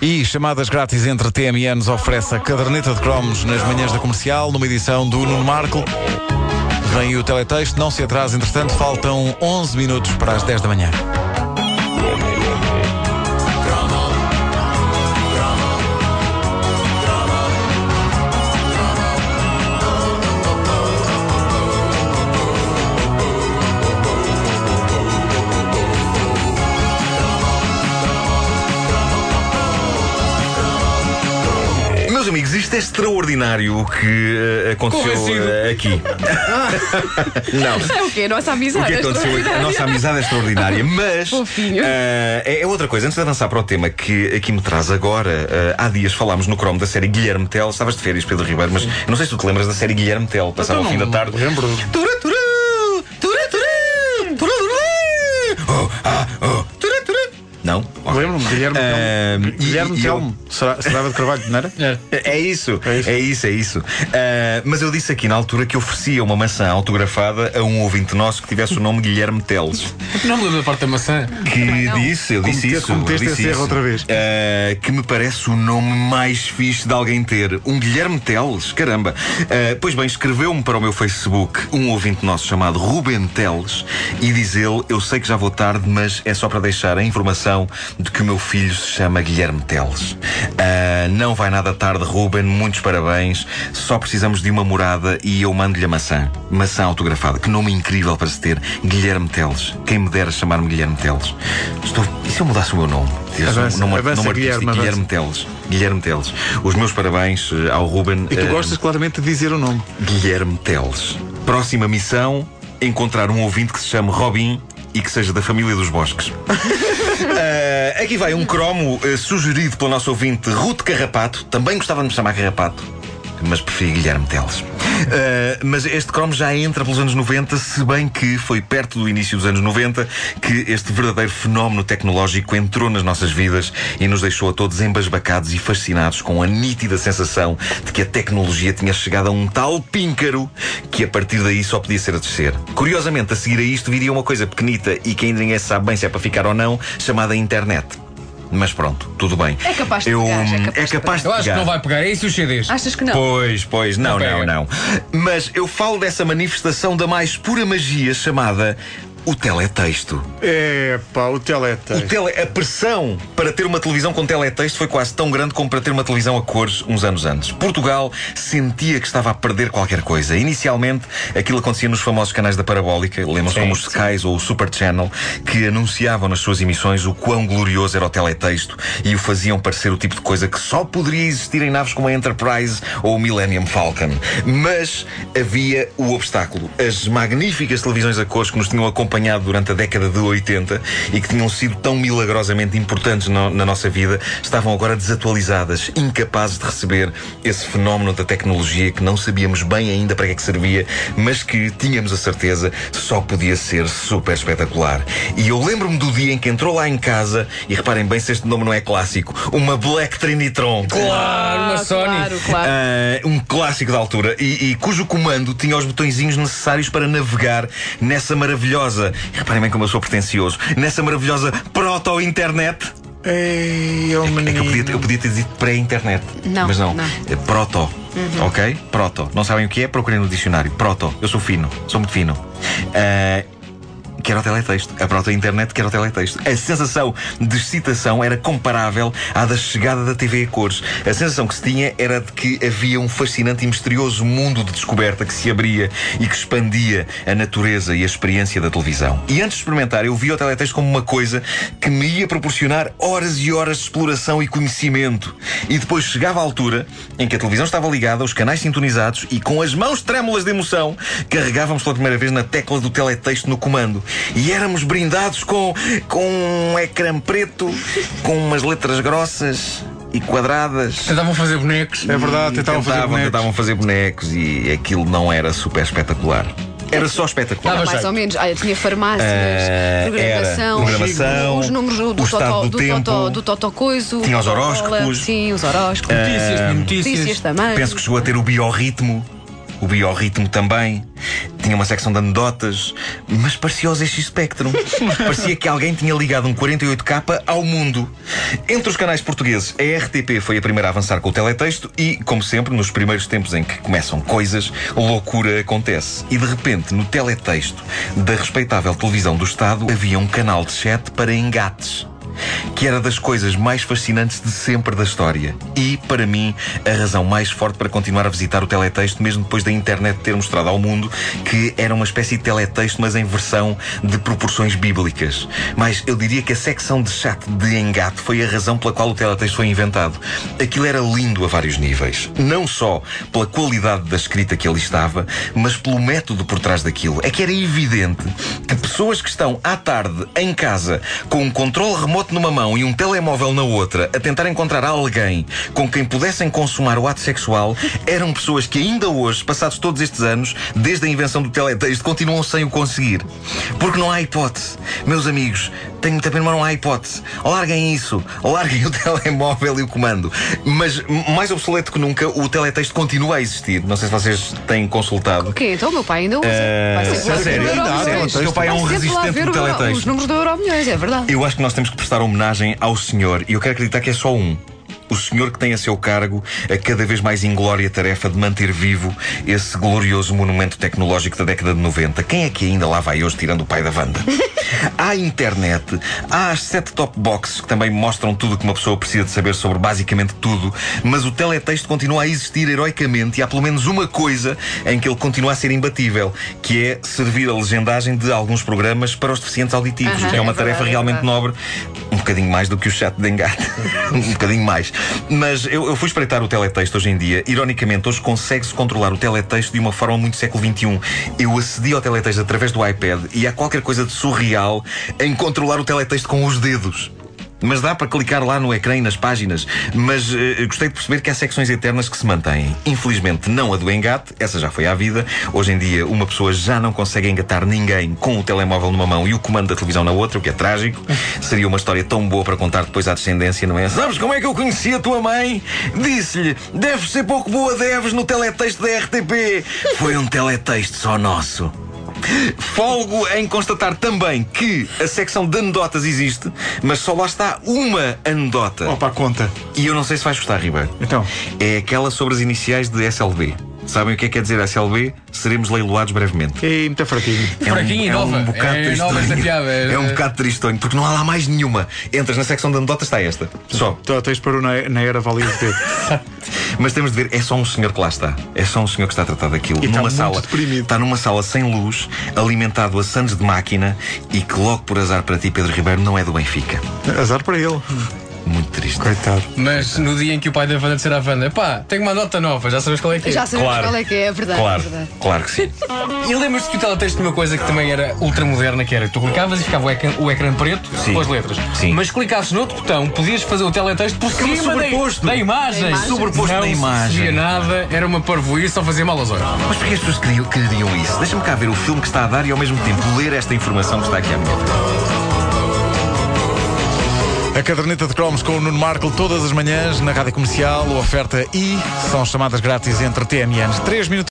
E chamadas grátis entre TMNs oferece a caderneta de cromos nas manhãs da comercial, numa edição do Nuno Marco. Vem o teletexto, não se atrase, entretanto, faltam 11 minutos para as 10 da manhã. Isto é extraordinário o que eh, aconteceu eh, aqui. Não. É o quê? A nossa O amizade. que é aconteceu? A extraordinária. nossa amizade é extraordinária, mas eh, é, é outra coisa. Antes de avançar para o tema que aqui me traz agora, há dias falámos no Chrome da série Guilherme Tell. Estavas de férias, Pedro Ribeiro, mas não sei se tu te lembras da série Guilherme Tell. Passava ao fim da tarde. Lembro. Tura, tura, tura, tura, tura, tura. Oh, ah, Lembro-me, Guilherme Telmo. e- Guilherme e Telmo. Será, será de Carvalho, não era? É isso, É isso. é isso, é isso. Ah, mas eu disse aqui na altura que oferecia uma maçã autografada a um ouvinte nosso que tivesse o nome Guilherme Teles. Não me lembro da parte da maçã. Que disse, eu disse isso. cometeste eu disse esse erro isso. outra vez. Ah, que me parece o nome mais fixe de alguém ter. Um Guilherme Teles, caramba. Ah, pois bem, escreveu-me para o meu Facebook um ouvinte nosso chamado Ruben Teles e diz ele: Eu sei que já vou tarde, mas é só para deixar a informação de que o meu filho se chama Guilherme Teles. Ah, não vai nada tarde, Ruben, muitos parabéns. Só precisamos de uma morada e eu mando-lhe a maçã. Maçã autografada. Que nome incrível para se ter. Guilherme Teles. Quem me dera chamar-me Guilherme Teles. Estou... E se eu mudasse o meu nome? Avança, nome, avança, nome Guilherme, Guilherme Teles. Guilherme Teles. Os meus parabéns eh, ao Ruben. E tu eh, gostas claramente de dizer o nome. Guilherme Teles. Próxima missão: encontrar um ouvinte que se chame Robin e que seja da família dos Bosques. Ah, aqui vai um cromo eh, sugerido pelo nosso ouvinte Ruth Carrapato. Também gostava de me chamar Carrapato, mas preferi Guilherme Teles. Ah, mas este cromo já entra pelos anos 90, se bem que foi perto do início dos anos 90 que este verdadeiro fenómeno tecnológico entrou nas nossas vidas e nos deixou a todos embasbacados e fascinados com a nítida sensação de que a tecnologia tinha chegado a um tal píncaro que a partir daí só podia ser a descer. Curiosamente, a seguir a isto viria uma coisa pequenita e que ainda ninguém sabe bem se é para ficar ou não, chamada internet. Mas pronto, tudo bem. É capaz de Eu, pegar, é capaz é de capaz de Eu acho que não vai pegar. É isso os CDs. Achas que não? Pois, pois, não, Não não, não. Mas eu falo dessa manifestação da mais pura magia chamada o teletexto. É pá, o O teletexto. tele, a pressão para ter uma televisão com teletexto foi quase tão grande como para ter uma televisão a cores uns anos antes. Portugal sentia que estava a perder qualquer coisa. Inicialmente, aquilo acontecia nos famosos canais da Parabólica, lembram-se como os Skies ou o Super Channel, que anunciavam nas suas emissões o quão glorioso era o teletexto e o faziam parecer o tipo de coisa que só poderia existir em naves como a Enterprise ou o Millennium Falcon. Mas havia o obstáculo. As magníficas televisões a cores que nos tinham acompanhado durante a década de 80 e que tinham sido tão milagrosamente importantes no- na nossa vida estavam agora desatualizadas, incapazes de receber esse fenómeno da tecnologia que não sabíamos bem ainda para que é que servia, mas que tínhamos a certeza só podia ser super espetacular. E eu lembro-me do dia em que entrou lá em casa, e reparem bem se este nome não é clássico, uma Black Trinitron. Claro, uma Ah, Sony. Claro, claro. Ah, um clássico da altura e, e cujo comando tinha os botõezinhos necessários para navegar nessa maravilhosa, reparem bem como eu sou pretencioso, nessa maravilhosa proto-internet. Ei, oh É que eu podia, eu podia ter dito pré-internet. Não, Mas não. não. É proto. Ok? Proto. Não sabem o que é? Procurem no dicionário. Proto. Eu sou fino. Sou muito fino. Ah, que era o teletexto. A própria internet que era o teletexto. A sensação de excitação era comparável à da chegada da TV a cores. A sensação que se tinha era de que havia um fascinante e misterioso mundo de descoberta que se abria e que expandia a natureza e a experiência da televisão. E antes de experimentar, eu vi o teletexto como uma coisa que me ia proporcionar horas e horas de exploração e conhecimento. E depois chegava a altura em que a televisão estava ligada, os canais sintonizados e com as mãos trêmulas de emoção carregávamos pela primeira vez na tecla do teletexto no comando. E éramos brindados com, com um ecrã preto, com umas letras grossas e quadradas. Tentavam fazer bonecos. É verdade, tentavam fazer bonecos. tentavam fazer bonecos e aquilo não era super espetacular. Era só espetacular. Dava Mais ou menos. Ah, eu tinha farmácias, Ah, programação, era programação, os números do, totó, do do, tempo. totó, do Totó Coiso. Tinha os horóscopos. Sim, os horóscopos. Notícias, notícias. Notícias também. Penso que chegou a ter o biorritmo. o biorritmo também, tinha uma secção de anedotas, mas parecia o ZX Spectrum. parecia que alguém tinha ligado um 48K ao mundo. Entre os canais portugueses, a RTP foi a primeira a avançar com o teletexto e, como sempre, nos primeiros tempos em que começam coisas, loucura acontece. E de repente, no teletexto da respeitável televisão do Estado, havia um canal de chat para engates que era das coisas mais fascinantes de sempre da história. E, para mim, a razão mais forte para continuar a visitar o teletexto, mesmo depois da internet ter mostrado ao mundo que era uma espécie de teletexto, mas em versão de proporções bíblicas. Mas eu diria que a secção de chat de engate foi a razão pela qual o teletexto foi inventado. Aquilo era lindo a vários níveis. Não só pela qualidade da escrita que ali estava, mas pelo método por trás daquilo. É que era evidente que pessoas que estão à tarde em casa com um controle remoto numa mão e um telemóvel na outra a tentar encontrar alguém com quem pudessem consumar o ato sexual eram pessoas que ainda hoje, passados todos estes anos, desde a invenção do teletexto, continuam sem o conseguir. Porque não há hipótese. Meus amigos, tenho muita pena, mas não há hipótese. Larguem isso. Larguem o telemóvel e o comando. Mas, mais obsoleto que nunca, o teletexto continua a existir. Não sei se vocês têm consultado. O quê? Então o meu pai ainda usa. Lá a sério? o? O pai é um resistente do teletexto. Os números do Euro Milhões, é verdade. Eu acho que nós temos que prestar homenagem ao senhor, e eu quero acreditar que é só um. O senhor que tem a seu cargo a cada vez mais inglória tarefa de manter vivo esse glorioso monumento tecnológico da década de 90. Quem é que ainda lá vai hoje tirando o pai da Wanda? há internet, há as set-top boxes que também mostram tudo o que uma pessoa precisa de saber sobre basicamente tudo, mas o teletexto continua a existir heroicamente e há pelo menos uma coisa em que ele continua a ser imbatível, que é servir a legendagem de alguns programas para os deficientes auditivos. Aham, é uma é tarefa verdade, é realmente verdade. nobre, bocadinho mais do que o chat de engate. um bocadinho mais. Mas eu, eu fui espreitar o teletexto hoje em dia. Ironicamente, hoje consegue-se controlar o teletexto de uma forma muito século XXI. Eu acedi ao teletexto através do iPad e há qualquer coisa de surreal em controlar o teletexto com os dedos. Mas dá para clicar lá no ecrã e nas páginas. Mas eh, gostei de perceber que há secções eternas que se mantêm. Infelizmente, não a do engate, essa já foi à vida. Hoje em dia, uma pessoa já não consegue engatar ninguém com o telemóvel numa mão e o comando da televisão na outra, o que é trágico. Seria uma história tão boa para contar depois à descendência, não é? Sabes como é que eu conheci a tua mãe? Disse-lhe: deves ser pouco boa, deves no teletexto da RTP. Foi um teletexto só nosso. Folgo em constatar também que a secção de anedotas existe, mas só lá está uma anedota. Opa, conta. E eu não sei se vais gostar, Ribeiro. Então. É aquela sobre as iniciais de SLB. Sabem o que é que quer dizer SLB? Seremos leiloados brevemente. E muito fraquinho. É um, Fraquinho e é nova. um bocado É tristonho. nova piada. É um bocado tristonho, porque não há lá mais nenhuma. Entras na secção de anedotas, está esta. Só. Então, tens para na, na era Azevedo. Mas temos de ver, é só um senhor que lá está. É só um senhor que está a tratar daquilo. E está numa muito sala. deprimido. Está numa sala sem luz, alimentado a sandes de máquina e que logo por azar para ti, Pedro Ribeiro, não é do Benfica. Azar para ele. Muito triste. Coitado. Mas no dia em que o pai da Wanda disser à Wanda, pá, tenho uma nota nova, já sabes qual é que é. Já sabemos Claro. qual é que é, é verdade. Claro, é verdade. claro que sim. E lembras-te que o teletexto tinha uma coisa que também era ultramoderna, que era tu clicavas e ficava o ecrã, o ecrã preto Sim. com as letras. Sim. Mas clicasses no outro botão, podias fazer o teletexto por cima da, sobreposto. da imagem. Da imagem. Sobreposto não da imagem. via nada, era uma parvoíce, só fazia mal aos olhos. Mas porquê as pessoas queriam, queriam isso? Deixa-me cá ver o filme que está a dar e ao mesmo tempo ler esta informação que está aqui à minha frente. A caderneta de cromos com o Nuno Marco todas as manhãs na rádio comercial. Oferta I são chamadas grátis entre TMNs. 3 minutos.